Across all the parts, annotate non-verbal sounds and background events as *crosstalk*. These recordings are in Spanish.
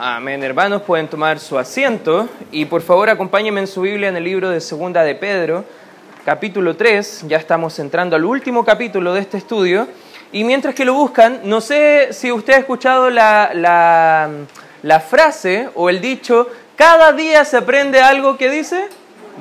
Amén, hermanos, pueden tomar su asiento y por favor acompáñenme en su Biblia en el libro de Segunda de Pedro, capítulo 3. Ya estamos entrando al último capítulo de este estudio. Y mientras que lo buscan, no sé si usted ha escuchado la, la, frase o el dicho, cada día se aprende algo que dice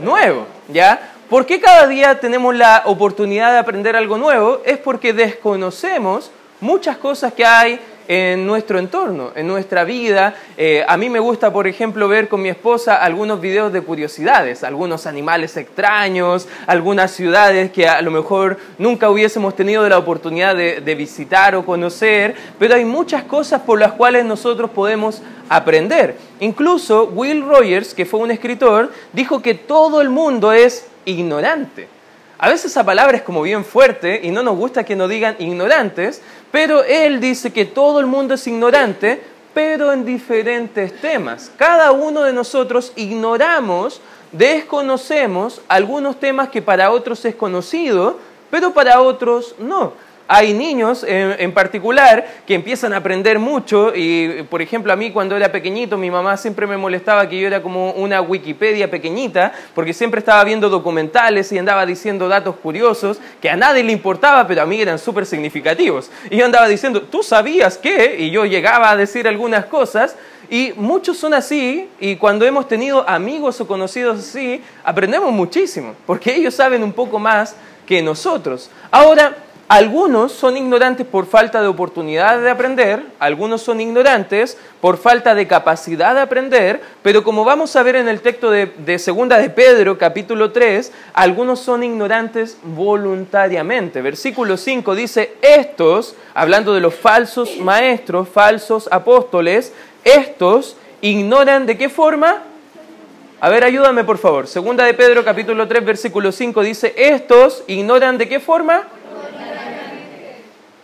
nuevo, ¿ya? ¿Por qué cada día tenemos la oportunidad de aprender algo nuevo? Es porque desconocemos muchas cosas que hay en nuestro entorno, en nuestra vida. Eh, a mí me gusta, por ejemplo, ver con mi esposa algunos videos de curiosidades, algunos animales extraños, algunas ciudades que a lo mejor nunca hubiésemos tenido la oportunidad de, de visitar o conocer, pero hay muchas cosas por las cuales nosotros podemos aprender. Incluso Will Rogers, que fue un escritor, dijo que todo el mundo es ignorante. A veces esa palabra es como bien fuerte y no nos gusta que nos digan ignorantes, pero él dice que todo el mundo es ignorante, pero en diferentes temas. Cada uno de nosotros ignoramos, desconocemos algunos temas que para otros es conocido, pero para otros no. Hay niños en, particular que empiezan a aprender mucho y, por ejemplo, a mí cuando era pequeñito, mi mamá siempre me molestaba que yo era como una Wikipedia pequeñita, porque siempre estaba viendo documentales y andaba diciendo datos curiosos que a nadie le importaba, pero a mí eran súper significativos. Y yo andaba diciendo, ¿tú sabías qué? Y yo llegaba a decir algunas cosas. Y muchos son así, y cuando hemos tenido amigos o conocidos así, aprendemos muchísimo, porque ellos saben un poco más que nosotros. Ahora, algunos son ignorantes por falta de oportunidad de aprender, algunos son ignorantes por falta de capacidad de aprender, pero como vamos a ver en el texto de, Segunda de Pedro, capítulo 3, algunos son ignorantes voluntariamente. Versículo 5 dice, estos, hablando de los falsos maestros, falsos apóstoles, estos ignoran de qué forma? A ver, ayúdame por favor. Segunda de Pedro, capítulo 3, versículo 5 dice, estos ignoran de qué forma?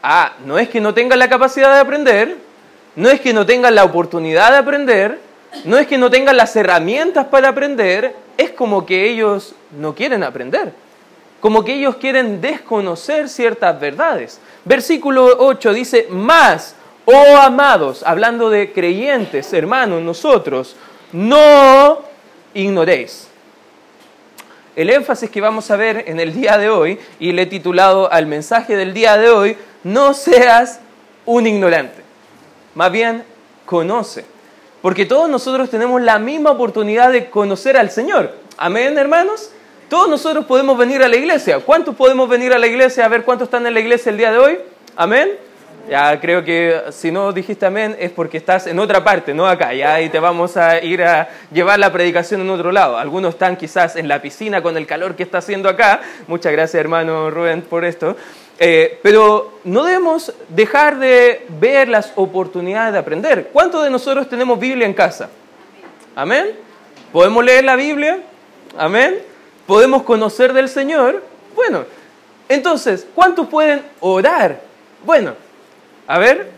Ah, no es que no tengan la capacidad de aprender, no es que no tengan la oportunidad de aprender, no es que no tengan las herramientas para aprender, es como que ellos no quieren aprender, como que ellos quieren desconocer ciertas verdades. Versículo 8 dice, más, oh amados, hablando de creyentes, hermanos, nosotros, no ignoréis. El énfasis que vamos a ver en el día de hoy, y le he titulado al mensaje del día de hoy, no seas un ignorante, más bien conoce, porque todos nosotros tenemos la misma oportunidad de conocer al Señor. Amén, hermanos. Todos nosotros podemos venir a la iglesia. ¿Cuántos podemos venir a la iglesia a ver cuántos están en la iglesia el día de hoy? Amén. Ya creo que si no dijiste amén es porque estás en otra parte, no acá. Ya y te vamos a ir a llevar la predicación en otro lado. Algunos están quizás en la piscina con el calor que está haciendo acá. Muchas gracias, hermano Rubén, por esto. Eh, pero no debemos dejar de ver las oportunidades de aprender. ¿Cuántos de nosotros tenemos Biblia en casa? Amén. ¿Podemos leer la Biblia? Amén. ¿Podemos conocer del Señor? Bueno, entonces, ¿cuántos pueden orar? Bueno, a ver.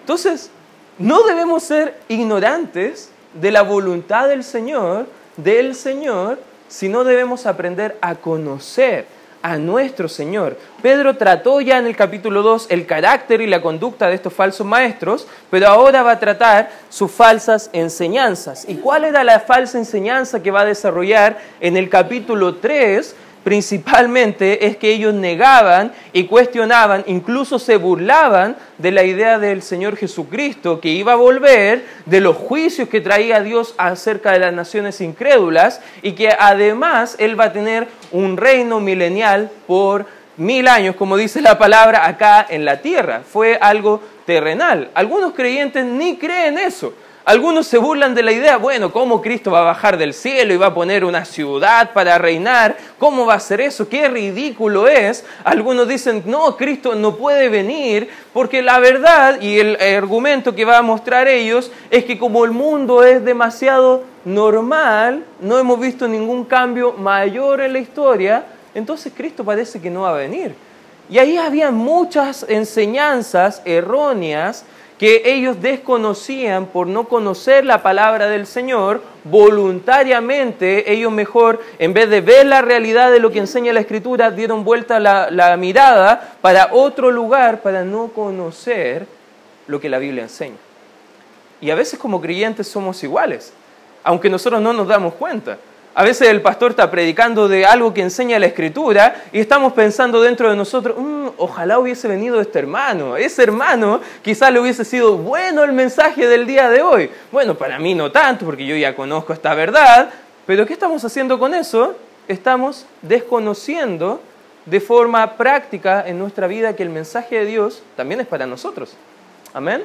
Entonces, no debemos ser ignorantes de la voluntad del Señor, del Señor, sino debemos aprender a conocer a nuestro Señor. Pedro trató ya en el capítulo 2 el carácter y la conducta de estos falsos maestros, pero ahora va a tratar sus falsas enseñanzas. ¿Y cuál era la falsa enseñanza que va a desarrollar en el capítulo 3? Principalmente es que ellos negaban y cuestionaban, incluso se burlaban de la idea del Señor Jesucristo que iba a volver, de los juicios que traía Dios acerca de las naciones incrédulas y que además Él va a tener un reino milenial por mil años, como dice la palabra acá en la tierra. Fue algo terrenal. Algunos creyentes ni creen eso. Algunos se burlan de la idea, bueno, ¿cómo Cristo va a bajar del cielo y va a poner una ciudad para reinar? ¿Cómo va a ser eso? ¿Qué ridículo es? Algunos dicen, no, Cristo no puede venir porque la verdad y el argumento que va a mostrar ellos es que como el mundo es demasiado normal, no hemos visto ningún cambio mayor en la historia, entonces Cristo parece que no va a venir. Y ahí había muchas enseñanzas erróneas que ellos desconocían por no conocer la palabra del Señor, voluntariamente ellos mejor, en vez de ver la realidad de lo que enseña la Escritura, dieron vuelta la, la mirada para otro lugar, para no conocer lo que la Biblia enseña. Y a veces como creyentes somos iguales, aunque nosotros no nos damos cuenta. A veces el pastor está predicando de algo que enseña la escritura y estamos pensando dentro de nosotros, mm, ojalá hubiese venido este hermano, ese hermano quizás le hubiese sido bueno el mensaje del día de hoy. Bueno, para mí no tanto porque yo ya conozco esta verdad, pero ¿qué estamos haciendo con eso? Estamos desconociendo de forma práctica en nuestra vida que el mensaje de Dios también es para nosotros. Amén.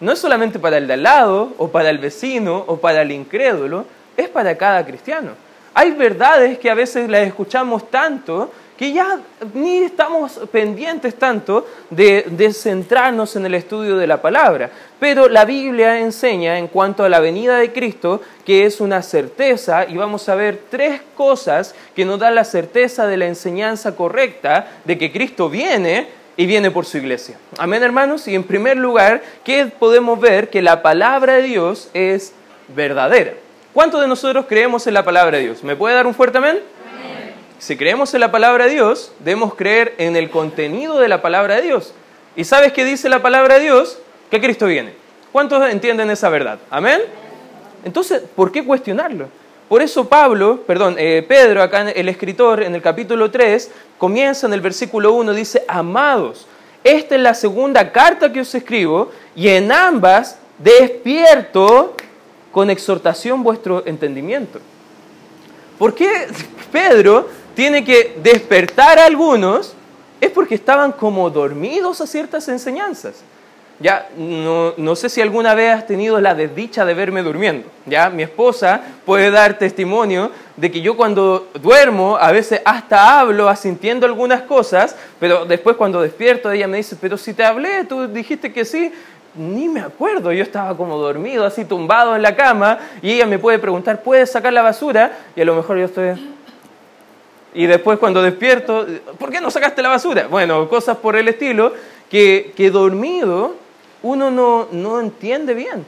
No es solamente para el de al lado, o para el vecino, o para el incrédulo, es para cada cristiano. Hay verdades que a veces las escuchamos tanto que ya ni estamos pendientes tanto de, de, centrarnos en el estudio de la palabra. Pero la Biblia enseña en cuanto a la venida de Cristo que es una certeza y vamos a ver tres cosas que nos dan la certeza de la enseñanza correcta de que Cristo viene y viene por su iglesia. Amén hermanos. Y en primer lugar, ¿qué podemos ver? Que la palabra de Dios es verdadera. ¿Cuántos de nosotros creemos en la palabra de Dios? ¿Me puede dar un fuerte amén? Si creemos en la palabra de Dios, debemos creer en el contenido de la palabra de Dios. ¿Y sabes qué dice la palabra de Dios? Que Cristo viene. ¿Cuántos entienden esa verdad? Amén. Entonces, ¿por qué cuestionarlo? Por eso Pablo, perdón, eh, Pedro, acá el escritor, en el capítulo 3, comienza en el versículo 1, dice, amados, esta es la segunda carta que os escribo, y en ambas despierto con exhortación vuestro entendimiento. ¿Por qué Pedro tiene que despertar a algunos, es porque estaban como dormidos a ciertas enseñanzas. Ya, no, no, sé si alguna vez has tenido la desdicha de verme durmiendo. Ya, mi esposa puede dar testimonio de que yo cuando duermo a veces hasta hablo asintiendo algunas cosas, pero después cuando despierto ella me dice, pero si te hablé, tú dijiste que sí. Ni me acuerdo, yo estaba como dormido, así tumbado en la cama, y ella me puede preguntar, ¿puedes sacar la basura? Y a lo mejor yo estoy y después cuando despierto, ¿por qué no sacaste la basura? Bueno, cosas por el estilo que, que dormido uno no, no entiende bien.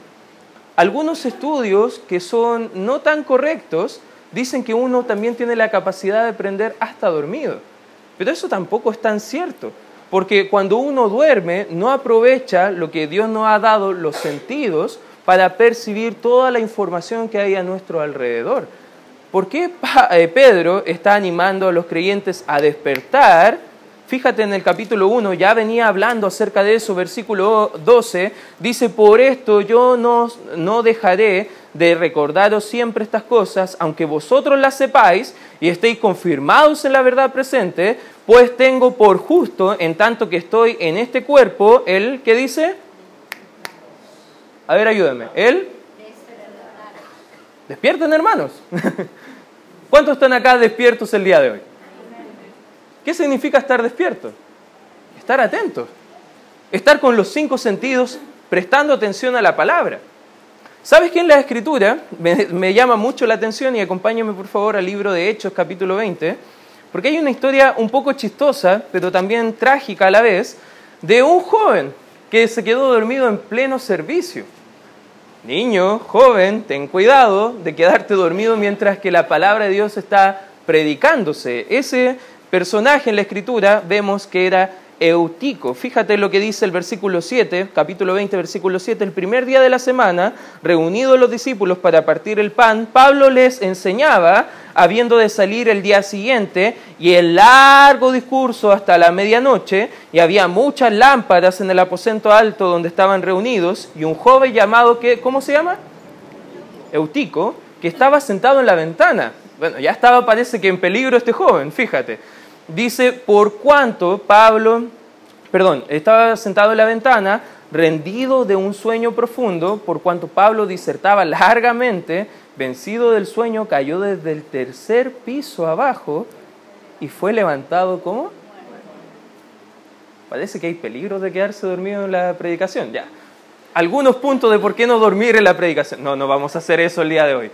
Algunos estudios que son no tan correctos dicen que uno también tiene la capacidad de aprender hasta dormido. Pero eso tampoco es tan cierto, porque cuando uno duerme no aprovecha lo que Dios nos ha dado, los sentidos, para percibir toda la información que hay a nuestro alrededor. ¿Por qué eh, Pedro está animando a los creyentes a despertar? Fíjate en el capítulo 1, ya venía hablando acerca de eso, versículo 12, dice, por esto yo no, no dejaré de recordaros siempre estas cosas, aunque vosotros las sepáis y estéis confirmados en la verdad presente, pues tengo por justo, en tanto que estoy en este cuerpo, el que dice, a ver, ayúdame, él, despierten hermanos. *laughs* ¿Cuántos están acá despiertos el día de hoy? ¿Qué significa estar despierto? Estar atentos. Estar con los cinco sentidos prestando atención a la palabra. ¿Sabes que en la escritura me, llama mucho la atención y acompáñame por favor al libro de Hechos capítulo 20? Porque hay una historia un poco chistosa, pero también trágica a la vez, de un joven que se quedó dormido en pleno servicio. Niño, joven, ten cuidado de quedarte dormido mientras que la palabra de Dios está predicándose. Ese personaje en la escritura vemos que era Eutico. Fíjate lo que dice el versículo 7, capítulo 20, versículo 7. El primer día de la semana, reunidos los discípulos para partir el pan, Pablo les enseñaba, habiendo de salir el día siguiente, y el largo discurso hasta la medianoche, y había muchas lámparas en el aposento alto donde estaban reunidos, y un joven llamado, que, ¿cómo se llama? Eutico, que estaba sentado en la ventana. Bueno, ya estaba, parece que en peligro este joven, fíjate dice, por cuanto Pablo, perdón, estaba sentado en la ventana, rendido de un sueño profundo, por cuanto Pablo disertaba largamente, vencido del sueño, cayó desde el tercer piso abajo y fue levantado como... Parece que hay peligro de quedarse dormido en la predicación, ya. Algunos puntos de por qué no dormir en la predicación. No, no vamos a hacer eso el día de hoy.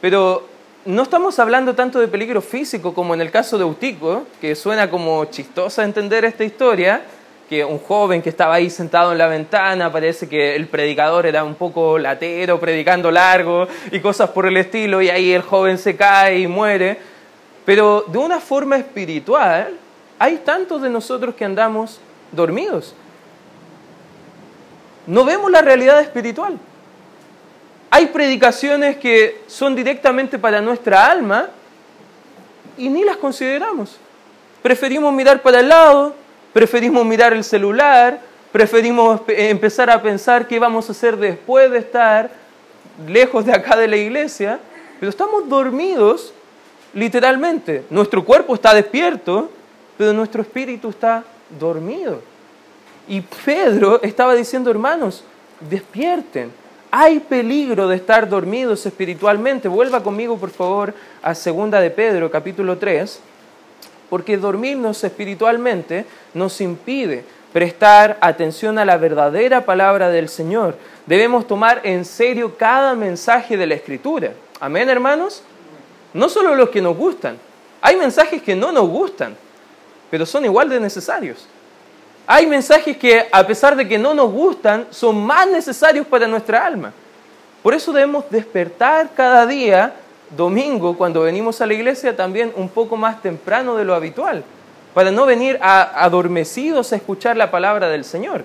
Pero no estamos hablando tanto de peligro físico como en el caso de Eutico, que suena como chistosa entender esta historia, que un joven que estaba ahí sentado en la ventana, parece que el predicador era un poco latero, predicando largo y cosas por el estilo, y ahí el joven se cae y muere. Pero de una forma espiritual, hay tantos de nosotros que andamos dormidos. No vemos la realidad espiritual. Hay predicaciones que son directamente para nuestra alma y ni las consideramos. Preferimos mirar para el lado, preferimos mirar el celular, preferimos empezar a pensar qué vamos a hacer después de estar lejos de acá de la iglesia, pero estamos dormidos literalmente. Nuestro cuerpo está despierto, pero nuestro espíritu está dormido. Y Pedro estaba diciendo, hermanos, despierten. Hay peligro de estar dormidos espiritualmente. Vuelva conmigo, por favor, a segunda de Pedro, capítulo 3, porque dormirnos espiritualmente nos impide prestar atención a la verdadera palabra del Señor. Debemos tomar en serio cada mensaje de la Escritura. Amén, hermanos. No solo los que nos gustan. Hay mensajes que no nos gustan, pero son igual de necesarios. Hay mensajes que, a pesar de que no nos gustan, son más necesarios para nuestra alma. Por eso debemos despertar cada día, domingo, cuando venimos a la iglesia, también un poco más temprano de lo habitual, para no venir adormecidos a escuchar la palabra del Señor.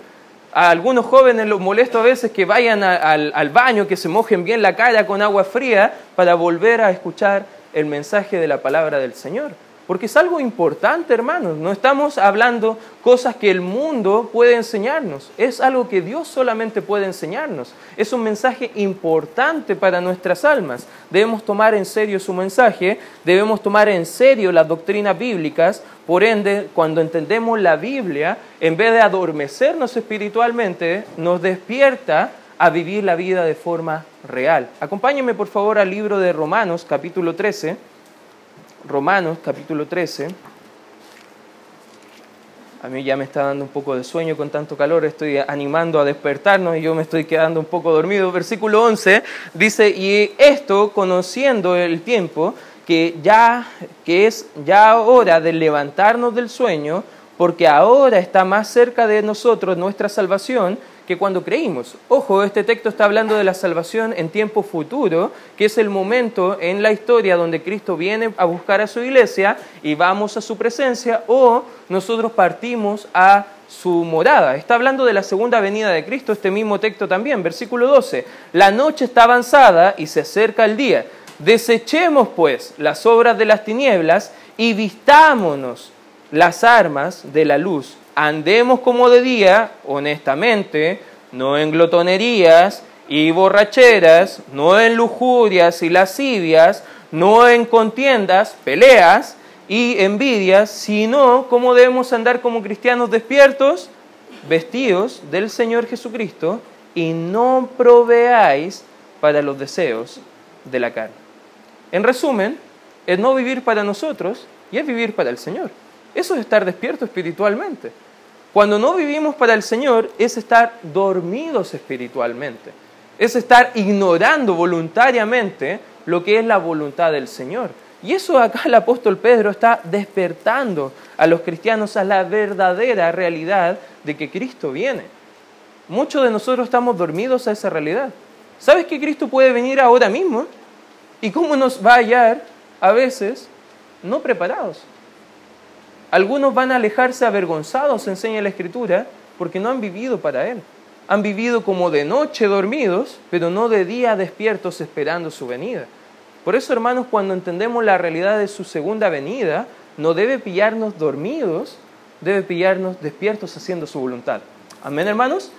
A algunos jóvenes los molesto a veces que vayan al, al baño, que se mojen bien la cara con agua fría, para volver a escuchar el mensaje de la palabra del Señor. Porque es algo importante, hermanos. No estamos hablando cosas que el mundo puede enseñarnos. Es algo que Dios solamente puede enseñarnos. Es un mensaje importante para nuestras almas. Debemos tomar en serio su mensaje. Debemos tomar en serio las doctrinas bíblicas. Por ende, cuando entendemos la Biblia, en vez de adormecernos espiritualmente, nos despierta a vivir la vida de forma real. Acompáñenme por favor al libro de Romanos, capítulo 13. Romanos capítulo 13. A mí ya me está dando un poco de sueño con tanto calor, estoy animando a despertarnos y yo me estoy quedando un poco dormido. Versículo 11 dice, y esto conociendo el tiempo, que ya que es ya hora de levantarnos del sueño, porque ahora está más cerca de nosotros nuestra salvación que cuando creímos. Ojo, este texto está hablando de la salvación en tiempo futuro, que es el momento en la historia donde Cristo viene a buscar a su iglesia y vamos a su presencia o nosotros partimos a su morada. Está hablando de la segunda venida de Cristo, este mismo texto también, versículo 12. La noche está avanzada y se acerca el día. Desechemos pues las obras de las tinieblas y vistámonos las armas de la luz andemos como de día, honestamente, no en glotonerías y borracheras, no en lujurias y lascivias, no en contiendas, peleas y envidias, sino como debemos andar como cristianos despiertos, vestidos del Señor Jesucristo, y no proveáis para los deseos de la carne. En resumen, es no vivir para nosotros y es vivir para el Señor. Eso es estar despierto espiritualmente. Cuando no vivimos para el Señor es estar dormidos espiritualmente. Es estar ignorando voluntariamente lo que es la voluntad del Señor. Y eso acá el apóstol Pedro está despertando a los cristianos a la verdadera realidad de que Cristo viene. Muchos de nosotros estamos dormidos a esa realidad. ¿Sabes que Cristo puede venir ahora mismo? ¿Y cómo nos va a hallar a veces no preparados? Algunos van a alejarse avergonzados, enseña la Escritura, porque no han vivido para Él. Han vivido como de noche dormidos, pero no de día despiertos esperando su venida. Por eso, hermanos, cuando entendemos la realidad de su segunda venida, no debe pillarnos dormidos, debe pillarnos despiertos haciendo su voluntad. Amén, hermanos.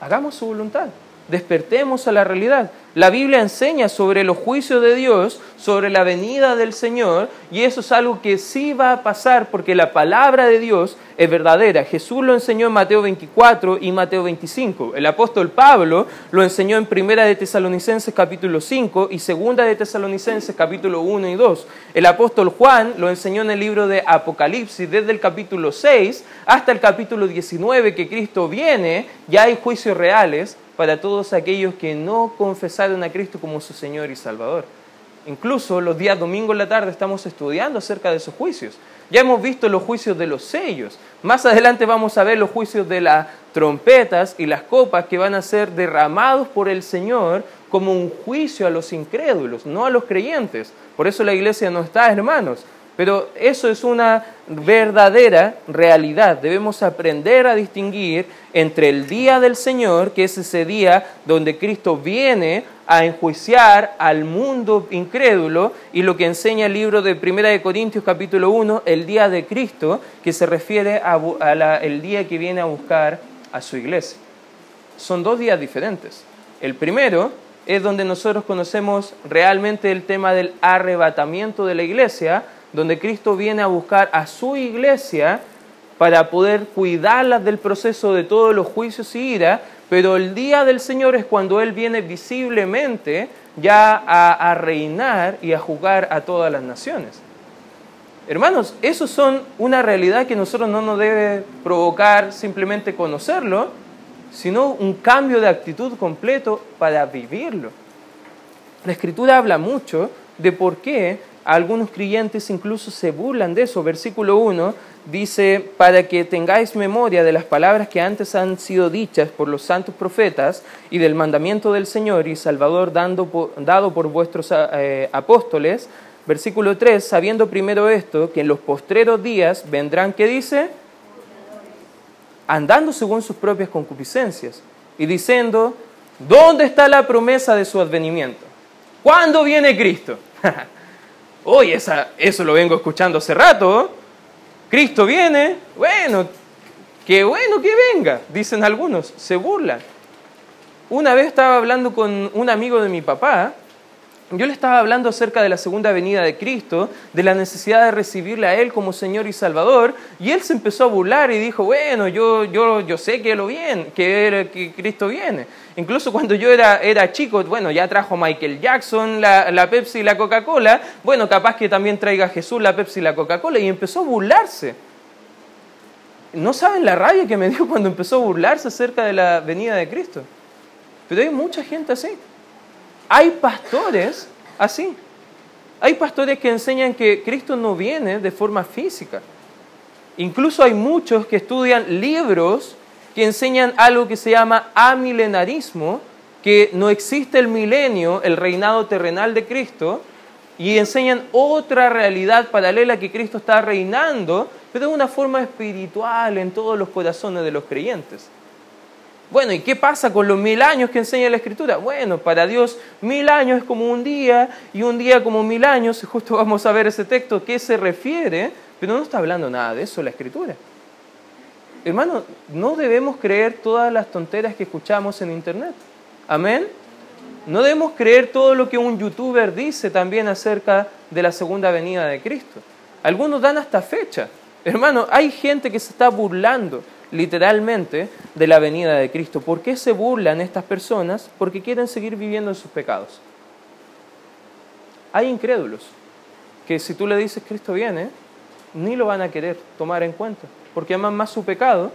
Hagamos su voluntad. Despertemos a la realidad. La Biblia enseña sobre los juicios de Dios, sobre la venida del Señor, y eso es algo que sí va a pasar porque la palabra de Dios es verdadera. Jesús lo enseñó en Mateo 24 y Mateo 25. El apóstol Pablo lo enseñó en Primera de Tesalonicenses capítulo 5 y Segunda de Tesalonicenses capítulo 1 y 2. El apóstol Juan lo enseñó en el libro de Apocalipsis desde el capítulo 6 hasta el capítulo 19 que Cristo viene, ya hay juicios reales para todos aquellos que no confesaron a Cristo como su Señor y Salvador. Incluso los días domingo en la tarde estamos estudiando acerca de esos juicios. Ya hemos visto los juicios de los sellos. Más adelante vamos a ver los juicios de las trompetas y las copas que van a ser derramados por el Señor como un juicio a los incrédulos, no a los creyentes. Por eso la iglesia no está, hermanos, Pero eso es una verdadera realidad. Debemos aprender a distinguir entre el día del Señor, que es ese día donde Cristo viene a enjuiciar al mundo incrédulo, y lo que enseña el libro de Primera de Corintios capítulo 1, el día de Cristo, que se refiere al día que viene a buscar a su iglesia. Son dos días diferentes. El primero es donde nosotros conocemos realmente el tema del arrebatamiento de la iglesia, donde Cristo viene a buscar a su iglesia para poder cuidarlas del proceso de todos los juicios y ira, pero el día del Señor es cuando Él viene visiblemente ya a, reinar y a juzgar a todas las naciones. Hermanos, eso son una realidad que nosotros no nos debe provocar simplemente conocerlo, sino un cambio de actitud completo para vivirlo. La Escritura habla mucho de por qué algunos creyentes incluso se burlan de eso. Versículo 1 dice, para que tengáis memoria de las palabras que antes han sido dichas por los santos profetas y del mandamiento del Señor y Salvador dado por vuestros eh, apóstoles. Versículo 3, sabiendo primero esto, que en los postreros días vendrán, ¿qué dice? Andando según sus propias concupiscencias y diciendo, ¿dónde está la promesa de su advenimiento? ¿Cuándo viene Cristo? *laughs* Oye, esa, eso lo vengo escuchando hace rato. Cristo viene, bueno, qué bueno que venga, dicen algunos, se burlan. Una vez estaba hablando con un amigo de mi papá yo le estaba hablando acerca de la segunda venida de Cristo, de la necesidad de recibirle a Él como Señor y Salvador, y él se empezó a burlar y dijo, bueno, yo, yo, yo sé que, lo viene, que, que Cristo viene. Incluso cuando yo era, era chico, bueno, ya trajo Michael Jackson la, la Pepsi y la Coca-Cola, bueno, capaz que también traiga Jesús la Pepsi y la Coca-Cola, y empezó a burlarse. No saben la rabia que me dio cuando empezó a burlarse acerca de la venida de Cristo. Pero hay mucha gente así. Hay pastores así. Hay pastores que enseñan que Cristo no viene de forma física. Incluso hay muchos que estudian libros que enseñan algo que se llama amilenarismo, que no existe el milenio, el reinado terrenal de Cristo, y enseñan otra realidad paralela que Cristo está reinando, pero de una forma espiritual en todos los corazones de los creyentes. Bueno, ¿y qué pasa con los mil años que enseña la Escritura? Bueno, para Dios mil años es como un día y un día como mil años. *laughs* Justo vamos a ver ese texto que se refiere, pero no está hablando nada de eso la Escritura. Hermano, no debemos creer todas las tonteras que escuchamos en Internet. Amén. No debemos creer todo lo que un youtuber dice también acerca de la segunda venida de Cristo. Algunos dan hasta fecha. Hermano, hay gente que se está burlando literalmente de la venida de Cristo. ¿Por qué se burlan estas personas? Porque quieren seguir viviendo en sus pecados. Hay incrédulos que si tú le dices Cristo viene, ni lo van a querer tomar en cuenta, porque aman más su pecado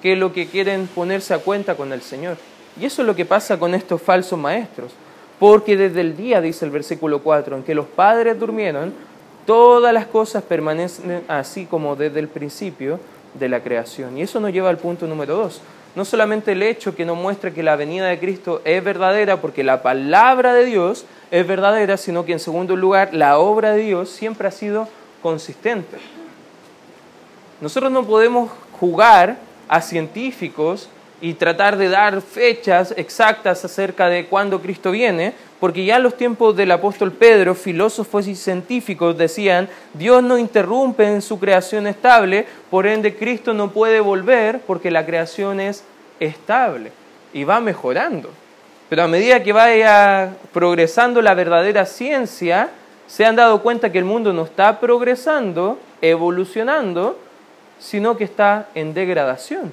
que lo que quieren ponerse a cuenta con el Señor. Y eso es lo que pasa con estos falsos maestros, porque desde el día, dice el versículo 4, en que los padres durmieron, todas las cosas permanecen así como desde el principio, de la creación. Y eso nos lleva al punto número dos. No solamente el hecho que nos muestra que la venida de Cristo es verdadera porque la palabra de Dios es verdadera, sino que en segundo lugar la obra de Dios siempre ha sido consistente. Nosotros no podemos jugar a científicos y tratar de dar fechas exactas acerca de cuándo Cristo viene, porque ya en los tiempos del apóstol Pedro, filósofos y científicos decían, Dios no interrumpe en su creación estable, por ende Cristo no puede volver porque la creación es estable y va mejorando. Pero a medida que vaya progresando la verdadera ciencia, se han dado cuenta que el mundo no está progresando, evolucionando, sino que está en degradación.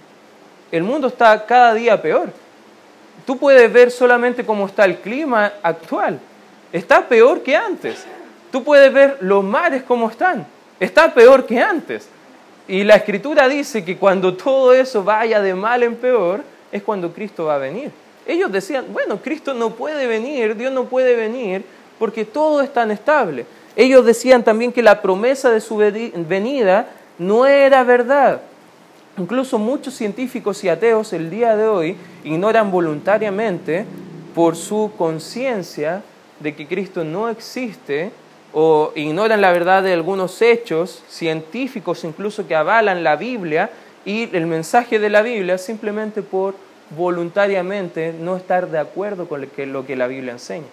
El mundo está cada día peor. Tú puedes ver solamente cómo está el clima actual. Está peor que antes. Tú puedes ver los mares cómo están. Está peor que antes. Y la escritura dice que cuando todo eso vaya de mal en peor, es cuando Cristo va a venir. Ellos decían, bueno, Cristo no puede venir, Dios no puede venir, porque todo es tan estable. Ellos decían también que la promesa de su venida no era verdad. Incluso muchos científicos y ateos el día de hoy ignoran voluntariamente por su conciencia de que Cristo no existe o ignoran la verdad de algunos hechos científicos incluso que avalan la Biblia y el mensaje de la Biblia simplemente por voluntariamente no estar de acuerdo con lo que la Biblia enseña.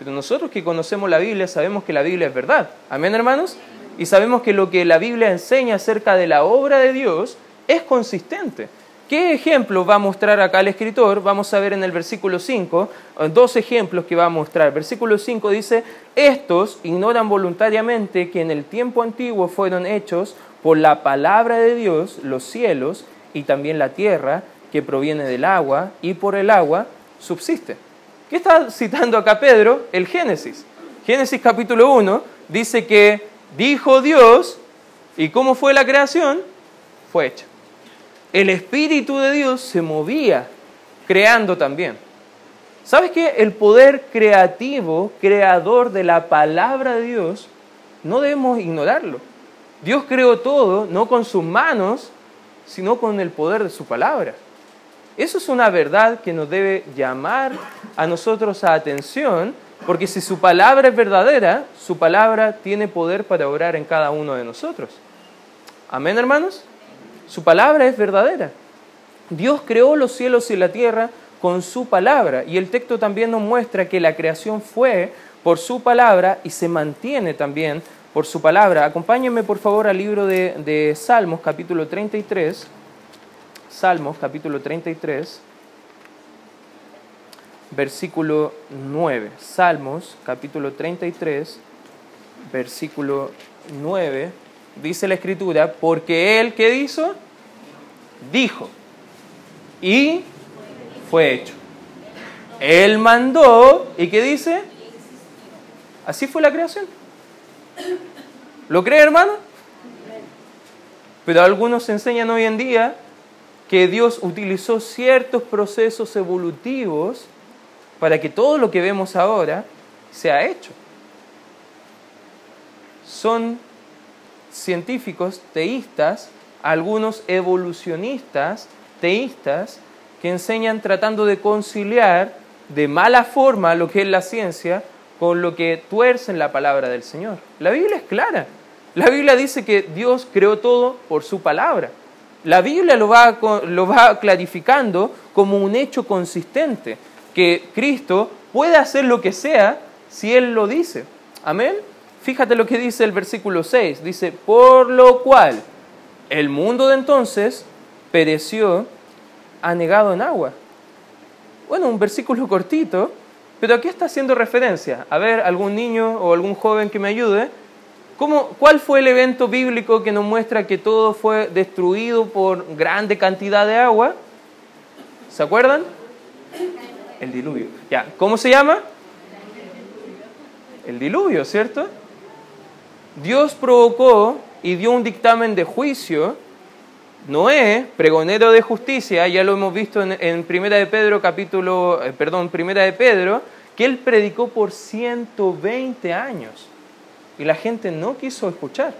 Pero nosotros que conocemos la Biblia sabemos que la Biblia es verdad. Amén, hermanos. Y sabemos que lo que la Biblia enseña acerca de la obra de Dios es consistente. ¿Qué ejemplo va a mostrar acá el escritor? Vamos a ver en el versículo 5, eh, dos ejemplos que va a mostrar. Versículo 5 dice, estos ignoran voluntariamente que en el tiempo antiguo fueron hechos por la palabra de Dios los cielos y también la tierra que proviene del agua y por el agua subsiste. ¿Qué está citando acá Pedro? El Génesis. Génesis capítulo 1 dice que dijo Dios, ¿y cómo fue la creación? Fue hecha. El Espíritu de Dios se movía creando también. ¿Sabes qué? El poder creativo, creador de la palabra de Dios, no debemos ignorarlo. Dios creó todo, no con sus manos, sino con el poder de su palabra. Eso es una verdad que nos debe llamar a nosotros a atención, porque si su palabra es verdadera, su palabra tiene poder para obrar en cada uno de nosotros. Amén, hermanos. Su palabra es verdadera. Dios creó los cielos y la tierra con su palabra, y el texto también nos muestra que la creación fue por su palabra y se mantiene también por su palabra. Acompáñenme por favor al libro de, Salmos, capítulo 33. Salmos capítulo 33, versículo 9. Salmos capítulo 33, versículo 9. Dice la escritura, porque él, ¿qué hizo? Dijo. Y fue hecho. Él mandó, ¿y qué dice? Así fue la creación. ¿Lo cree, hermano? Pero algunos enseñan hoy en día que Dios utilizó ciertos procesos evolutivos para que todo lo que vemos ahora sea hecho. Son científicos teístas, algunos evolucionistas teístas, que enseñan tratando de conciliar de mala forma lo que es la ciencia con lo que tuercen la palabra del Señor. La Biblia es clara. La Biblia dice que Dios creó todo por su palabra. La Biblia lo va, lo va clarificando como un hecho consistente, que Cristo puede hacer lo que sea si Él lo dice. Amén. Fíjate lo que dice el versículo 6. Dice, por lo cual el mundo de entonces pereció anegado en agua. Bueno, un versículo cortito, pero ¿a qué está haciendo referencia? A ver, algún niño o algún joven que me ayude. ¿Cuál fue el evento bíblico que nos muestra que todo fue destruido por grande cantidad de agua? ¿Se acuerdan? El diluvio. Ya, ¿cómo se llama? El diluvio, ¿cierto? Dios provocó y dio un dictamen de juicio. Noé, pregonero de justicia, ya lo hemos visto en, Primera de Pedro, capítulo, eh, perdón, Primera de Pedro, que él predicó por 120 años y la gente no quiso escuchar.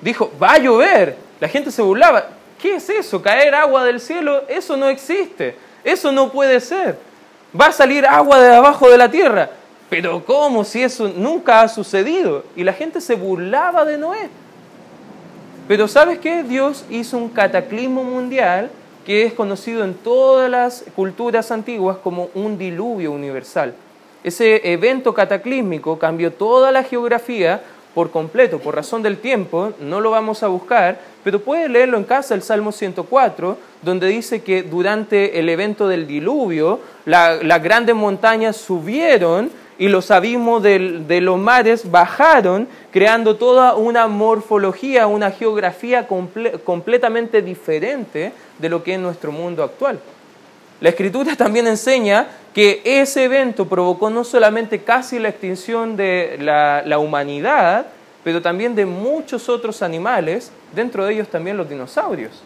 Dijo, va a llover. La gente se burlaba. ¿Qué es eso? ¿Caer agua del cielo? Eso no existe. Eso no puede ser. Va a salir agua de abajo de la tierra. Pero ¿cómo si eso nunca ha sucedido? Y la gente se burlaba de Noé. Pero ¿sabes qué? Dios hizo un cataclismo mundial que es conocido en todas las culturas antiguas como un diluvio universal. Ese evento cataclísmico cambió toda la geografía por completo, por razón del tiempo, no lo vamos a buscar, pero puede leerlo en casa el Salmo 104, donde dice que durante el evento del diluvio las grandes montañas subieron y los abismos de los mares bajaron, creando toda una morfología, una geografía completamente diferente de lo que es nuestro mundo actual. La escritura también enseña que ese evento provocó no solamente casi la extinción de la, humanidad, pero también de muchos otros animales, dentro de ellos también los dinosaurios.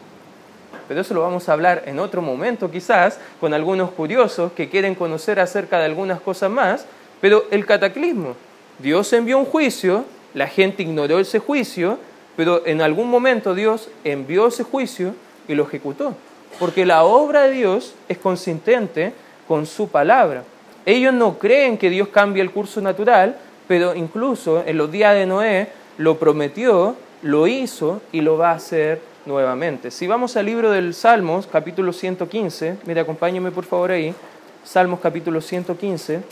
Pero eso lo vamos a hablar en otro momento quizás, con algunos curiosos que quieren conocer acerca de algunas cosas más, pero el cataclismo, Dios envió un juicio, la gente ignoró ese juicio, pero en algún momento Dios envió ese juicio y lo ejecutó, porque la obra de Dios es consistente con su palabra. Ellos no creen que Dios cambie el curso natural, pero incluso en los días de Noé lo prometió, lo hizo y lo va a hacer nuevamente. Si vamos al libro del Salmos, capítulo 115, mire, acompáñeme por favor ahí, Salmos capítulo 115,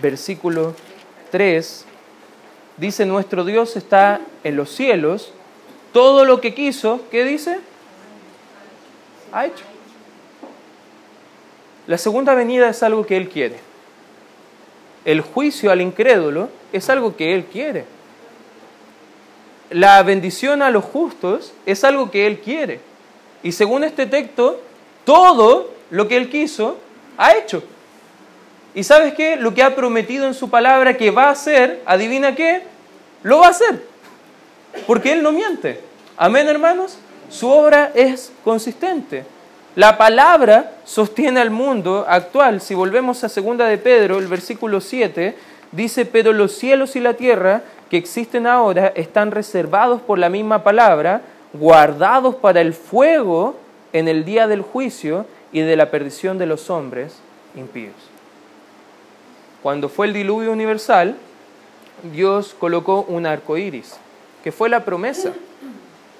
versículo 3, dice, nuestro Dios está en los cielos, todo lo que quiso, ¿qué dice? Ha hecho. La segunda venida es algo que Él quiere. El juicio al incrédulo es algo que Él quiere. La bendición a los justos es algo que Él quiere. Y según este texto, todo lo que Él quiso, ha hecho. ¿Y sabes qué? Lo que ha prometido en su palabra que va a hacer, adivina qué, lo va a hacer. Porque Él no miente. Amén, hermanos. Su obra es consistente. La palabra sostiene al mundo actual. Si volvemos a segunda de Pedro, el versículo 7, dice, pero los cielos y la tierra que existen ahora están reservados por la misma palabra, guardados para el fuego en el día del juicio y de la perdición de los hombres impíos. Cuando fue el diluvio universal, Dios colocó un arco iris, que fue la promesa,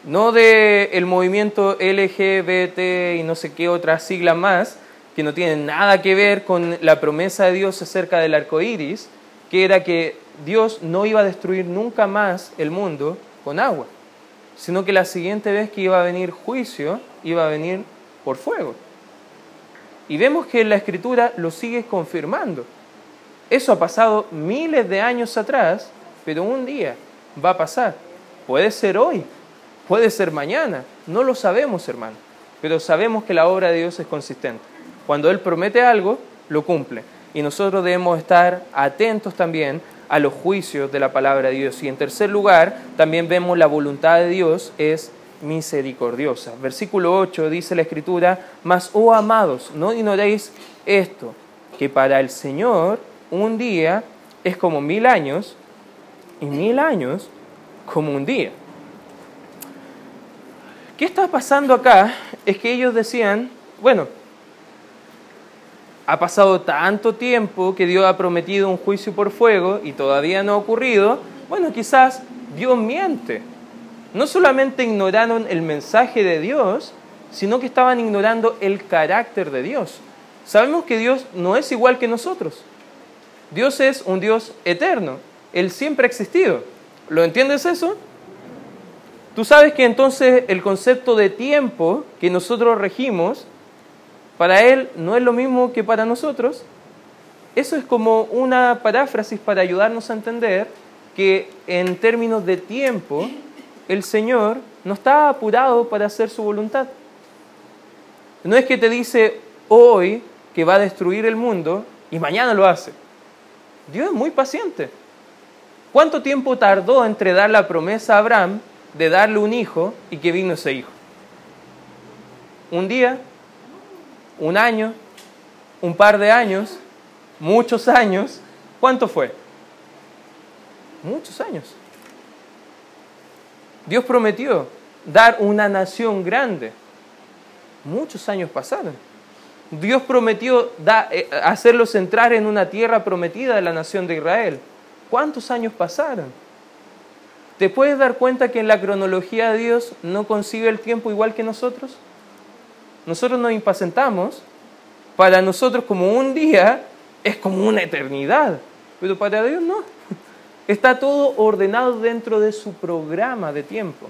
no del el movimiento LGBT y no sé qué otra sigla más, que no tienen nada que ver con la promesa de Dios acerca del arco iris, que era que Dios no iba a destruir nunca más el mundo con agua, sino que la siguiente vez que iba a venir juicio, iba a venir por fuego. Y vemos que la escritura lo sigue confirmando. Eso ha pasado miles de años atrás, pero un día va a pasar. Puede ser hoy, puede ser mañana, no lo sabemos, hermano, pero sabemos que la obra de Dios es consistente. Cuando Él promete algo, lo cumple. Y nosotros debemos estar atentos también a los juicios de la palabra de Dios. Y en tercer lugar, también vemos la voluntad de Dios es misericordiosa. Versículo 8 dice la Escritura, mas, oh amados, no ignoréis esto, que para el Señor un día es como mil años y mil años como un día. ¿Qué está pasando acá? Es que ellos decían, bueno, ha pasado tanto tiempo que Dios ha prometido un juicio por fuego y todavía no ha ocurrido, bueno, quizás Dios miente no solamente ignoraron el mensaje de Dios, sino que estaban ignorando el carácter de Dios. Sabemos que Dios no es igual que nosotros. Dios es un Dios eterno. Él siempre ha existido. ¿Lo entiendes eso? Tú sabes que entonces el concepto de tiempo que nosotros regimos, para Él no es lo mismo que para nosotros. Eso es como una paráfrasis para ayudarnos a entender que en términos de tiempo, el Señor no está apurado para hacer su voluntad. No es que te dice hoy que va a destruir el mundo y mañana lo hace. Dios es muy paciente. ¿Cuánto tiempo tardó entre dar la promesa a Abraham de darle un hijo y que vino ese hijo? ¿Un día? ¿Un año? ¿Un par de años? ¿Muchos años? ¿Cuánto fue? Muchos años. Dios prometió dar una nación grande. Muchos años pasaron. Dios prometió eh, hacerlos entrar en una tierra prometida de la nación de Israel. ¿Cuántos años pasaron? ¿Te puedes dar cuenta que en la cronología de Dios no concibe el tiempo igual que nosotros? Nosotros nos impacientamos. Para nosotros como un día es como una eternidad. Pero para Dios no. *laughs* Está todo ordenado dentro de su programa de tiempo.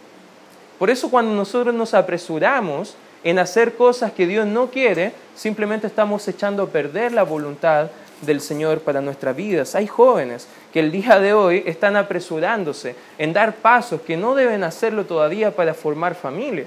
Por eso cuando nosotros nos apresuramos en hacer cosas que Dios no quiere, simplemente estamos echando a perder la voluntad del Señor para nuestras vidas. Hay jóvenes que el día de hoy están apresurándose en dar pasos que no deben hacerlo todavía para formar familia.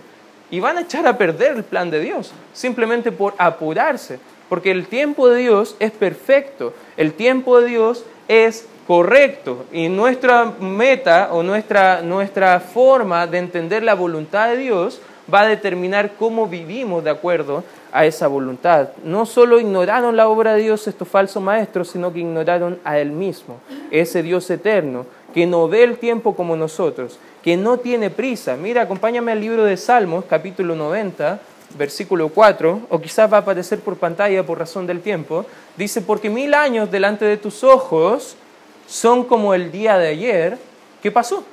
Y van a echar a perder el plan de Dios, simplemente por apurarse, porque el tiempo de Dios es perfecto, el tiempo de Dios es correcto. Y nuestra meta o nuestra, nuestra forma de entender la voluntad de Dios va a determinar cómo vivimos de acuerdo a esa voluntad. No solo ignoraron la obra de Dios estos falsos maestros, sino que ignoraron a Él mismo, ese Dios eterno, que no ve el tiempo como nosotros, que no tiene prisa. Mira, acompáñame al libro de Salmos, capítulo 90, versículo 4, o quizás va a aparecer por pantalla por razón del tiempo. Dice, porque mil años delante de tus ojos son como el día de ayer que pasó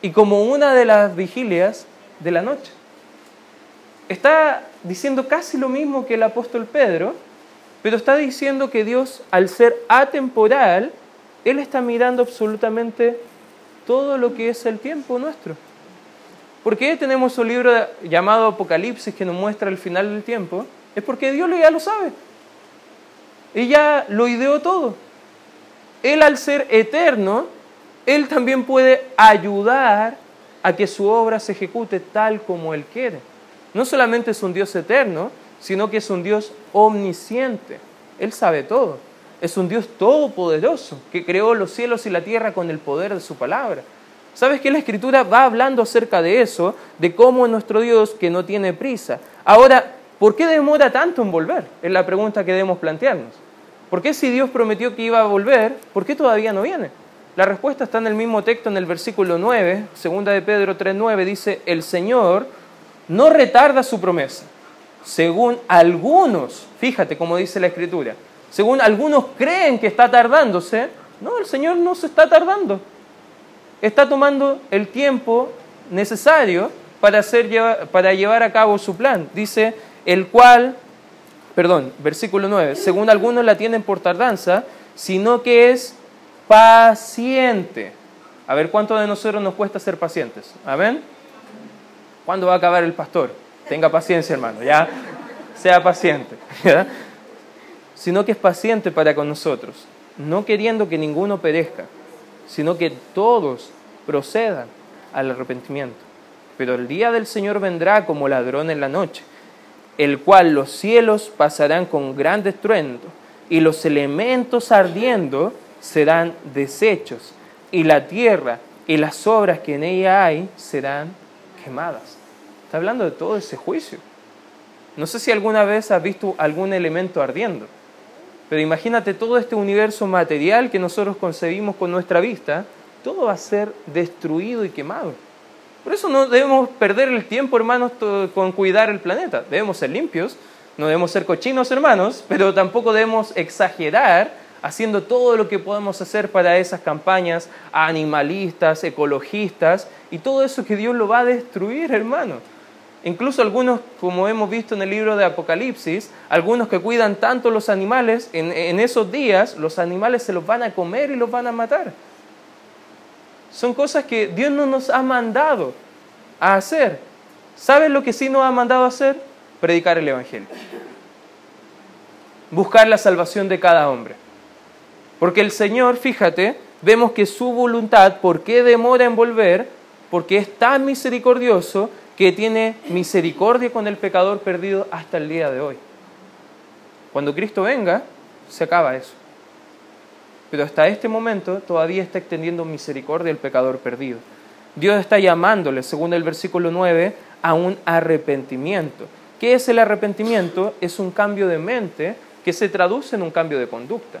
y como una de las vigilias de la noche. Está diciendo casi lo mismo que el apóstol Pedro, pero está diciendo que Dios, al ser atemporal, Él está mirando absolutamente todo lo que es el tiempo nuestro. ¿Por qué tenemos un libro llamado Apocalipsis que nos muestra el final del tiempo? Es porque Dios ya lo sabe. Ella lo ideó todo. Él al ser eterno, Él también puede ayudar a que su obra se ejecute tal como Él quiere. No solamente es un Dios eterno, sino que es un Dios omnisciente. Él sabe todo. Es un Dios todopoderoso que creó los cielos y la tierra con el poder de su palabra. ¿Sabes que la Escritura va hablando acerca de eso, de cómo es nuestro Dios que no tiene prisa? Ahora, ¿por qué demora tanto en volver? Es la pregunta que debemos plantearnos. ¿Por qué si Dios prometió que iba a volver, por qué todavía no viene? La respuesta está en el mismo texto, en el versículo 9, segunda de Pedro 3.9, dice, el Señor no retarda su promesa, según algunos, fíjate cómo dice la Escritura, según algunos creen que está tardándose, no, el Señor no se está tardando. Está tomando el tiempo necesario para, hacer, para llevar a cabo su plan. Dice, el cual, perdón, versículo 9, según algunos la tienen por tardanza, sino que es paciente. A ver, ¿cuánto de nosotros nos cuesta ser pacientes? ¿Amén? ¿Cuándo va a acabar el pastor? Tenga paciencia, hermano, ya. Sea paciente. ¿ya? sino que es paciente para con nosotros, no queriendo que ninguno perezca, sino que todos procedan al arrepentimiento. Pero el día del Señor vendrá como ladrón en la noche, el cual los cielos pasarán con gran estruendo, y los elementos ardiendo serán deshechos, y la tierra y las obras que en ella hay serán Está hablando de todo ese juicio. No sé si alguna vez has visto algún elemento ardiendo. Pero imagínate todo este universo material que nosotros concebimos con nuestra vista, todo va a ser destruido y quemado. Por eso no debemos perder el tiempo, hermanos, con cuidar el planeta. Debemos ser limpios, no debemos ser cochinos, hermanos, pero tampoco debemos exagerar haciendo todo lo que podemos hacer para esas campañas animalistas, ecologistas y todo eso que Dios lo va a destruir, hermanos. Incluso algunos, como hemos visto en el libro de Apocalipsis, algunos que cuidan tanto los animales, en, esos días los animales se los van a comer y los van a matar. Son cosas que Dios no nos ha mandado a hacer. ¿Sabes lo que sí nos ha mandado a hacer? Predicar el Evangelio. Buscar la salvación de cada hombre. Porque el Señor, fíjate, vemos que su voluntad, ¿por qué demora en volver? Porque es tan misericordioso que tiene misericordia con el pecador perdido hasta el día de hoy. Cuando Cristo venga, se acaba eso. Pero hasta este momento todavía está extendiendo misericordia al pecador perdido. Dios está llamándole, según el versículo 9, a un arrepentimiento. ¿Qué es el arrepentimiento? Es un cambio de mente que se traduce en un cambio de conducta.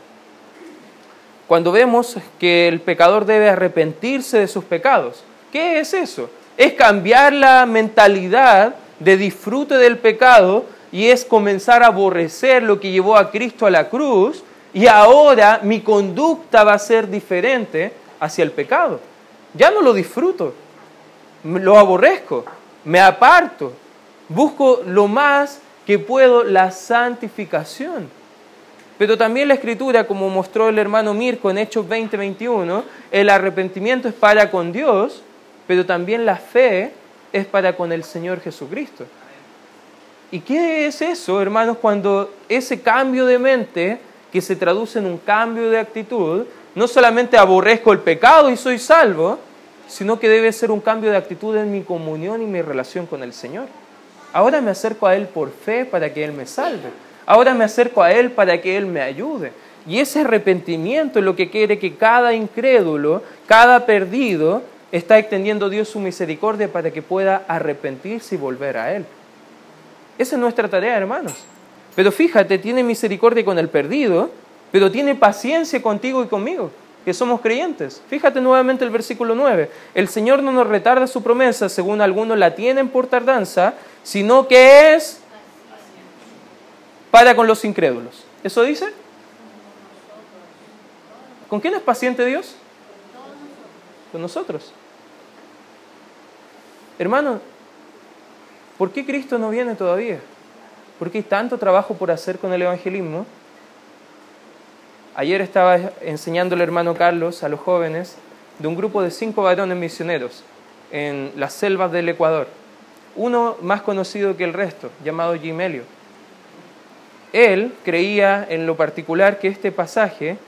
Cuando vemos que el pecador debe arrepentirse de sus pecados, ¿qué es eso? es cambiar la mentalidad de disfrute del pecado y es comenzar a aborrecer lo que llevó a Cristo a la cruz y ahora mi conducta va a ser diferente hacia el pecado. Ya no lo disfruto, lo aborrezco, me aparto, busco lo más que puedo la santificación. Pero también la escritura, como mostró el hermano Mirko en Hechos 20:21, el arrepentimiento es para con Dios pero también la fe es para con el Señor Jesucristo. ¿Y qué es eso, hermanos, cuando ese cambio de mente, que se traduce en un cambio de actitud, no solamente aborrezco el pecado y soy salvo, sino que debe ser un cambio de actitud en mi comunión y mi relación con el Señor. Ahora me acerco a Él por fe para que Él me salve. Ahora me acerco a Él para que Él me ayude. Y ese arrepentimiento es lo que quiere que cada incrédulo, cada perdido, está extendiendo Dios su misericordia para que pueda arrepentirse y volver a Él. Esa es nuestra tarea, hermanos. Pero fíjate, tiene misericordia con el perdido, pero tiene paciencia contigo y conmigo, que somos creyentes. Fíjate nuevamente el versículo 9. El Señor no nos retarda su promesa, según algunos la tienen por tardanza, sino que es para con los incrédulos. ¿Eso dice? ¿Con quién es paciente Dios? Con nosotros. Hermano, ¿por qué Cristo no viene todavía? ¿Por qué hay tanto trabajo por hacer con el evangelismo? Ayer estaba enseñando el hermano Carlos a los jóvenes de un grupo de cinco varones misioneros en las selvas del Ecuador. Uno más conocido que el resto, llamado Gimelio. Él creía en lo particular que este pasaje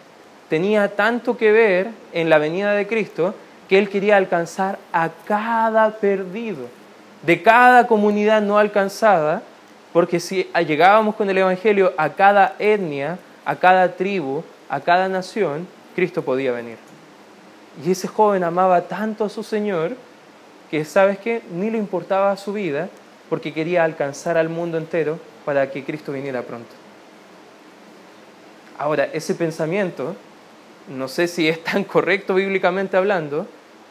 tenía tanto que ver en la venida de Cristo que él quería alcanzar a cada perdido, de cada comunidad no alcanzada, porque si llegábamos con el Evangelio a cada etnia, a cada tribu, a cada nación, Cristo podía venir. Y ese joven amaba tanto a su Señor que, ¿sabes qué? Ni le importaba su vida porque quería alcanzar al mundo entero para que Cristo viniera pronto. Ahora, ese pensamiento, no sé si es tan correcto bíblicamente hablando,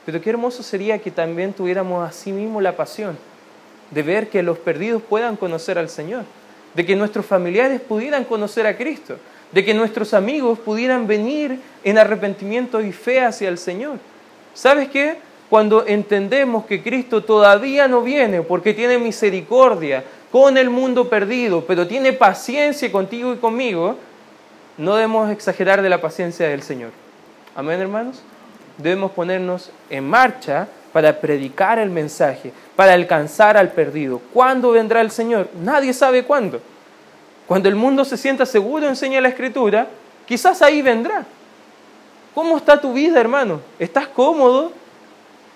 pero qué hermoso sería que también tuviéramos así mismo la pasión de ver que los perdidos puedan conocer al Señor, de que nuestros familiares pudieran conocer a Cristo, de que nuestros amigos pudieran venir en arrepentimiento y fe hacia el Señor. ¿Sabes qué? Cuando entendemos que Cristo todavía no viene porque tiene misericordia con el mundo perdido, pero tiene paciencia contigo y conmigo, no debemos exagerar de la paciencia del Señor. Amén, hermanos. Debemos ponernos en marcha para predicar el mensaje, para alcanzar al perdido. ¿Cuándo vendrá el Señor? Nadie sabe cuándo. Cuando el mundo se sienta seguro, enseña la Escritura, quizás ahí vendrá. ¿Cómo está tu vida, hermano? ¿Estás cómodo?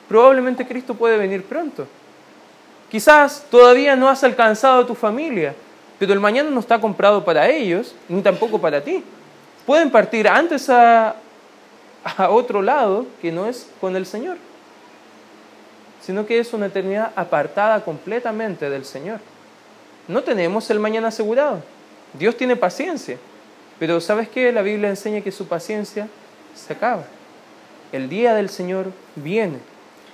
Probablemente Cristo puede venir pronto. Quizás todavía no has alcanzado a tu familia, pero el mañana no está comprado para ellos, ni tampoco para ti. Pueden partir antes a, a otro lado que no es con el Señor, sino que es una eternidad apartada completamente del Señor. No tenemos el mañana asegurado. Dios tiene paciencia, pero ¿sabes qué? La Biblia enseña que su paciencia se acaba. El día del Señor viene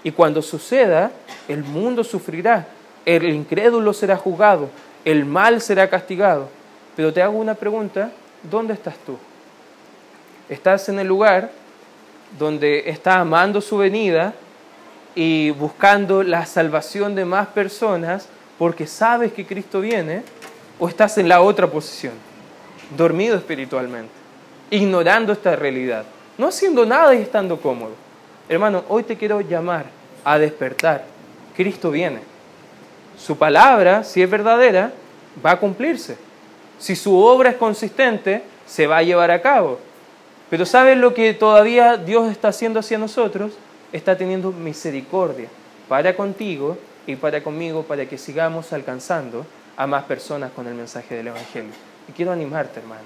y cuando suceda, el mundo sufrirá, el incrédulo será juzgado, el mal será castigado. Pero te hago una pregunta, ¿dónde estás tú? ¿Estás en el lugar donde está amando su venida y buscando la salvación de más personas porque sabes que Cristo viene? ¿O estás en la otra posición, dormido espiritualmente, ignorando esta realidad, no haciendo nada y estando cómodo? Hermano, hoy te quiero llamar a despertar. Cristo viene. Su palabra, si es verdadera, va a cumplirse. Si su obra es consistente, se va a llevar a cabo. Pero ¿sabes lo que todavía Dios está haciendo hacia nosotros? Está teniendo misericordia para contigo y para conmigo para que sigamos alcanzando a más personas con el mensaje del Evangelio. Y quiero animarte, hermano.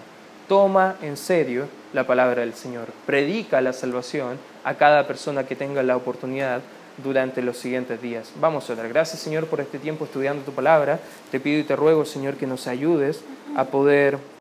Toma en serio la palabra del Señor. Predica la salvación a cada persona que tenga la oportunidad durante los siguientes días. Vamos a orar. Gracias, Señor, por este tiempo estudiando tu palabra. Te pido y te ruego, Señor, que nos ayudes a poder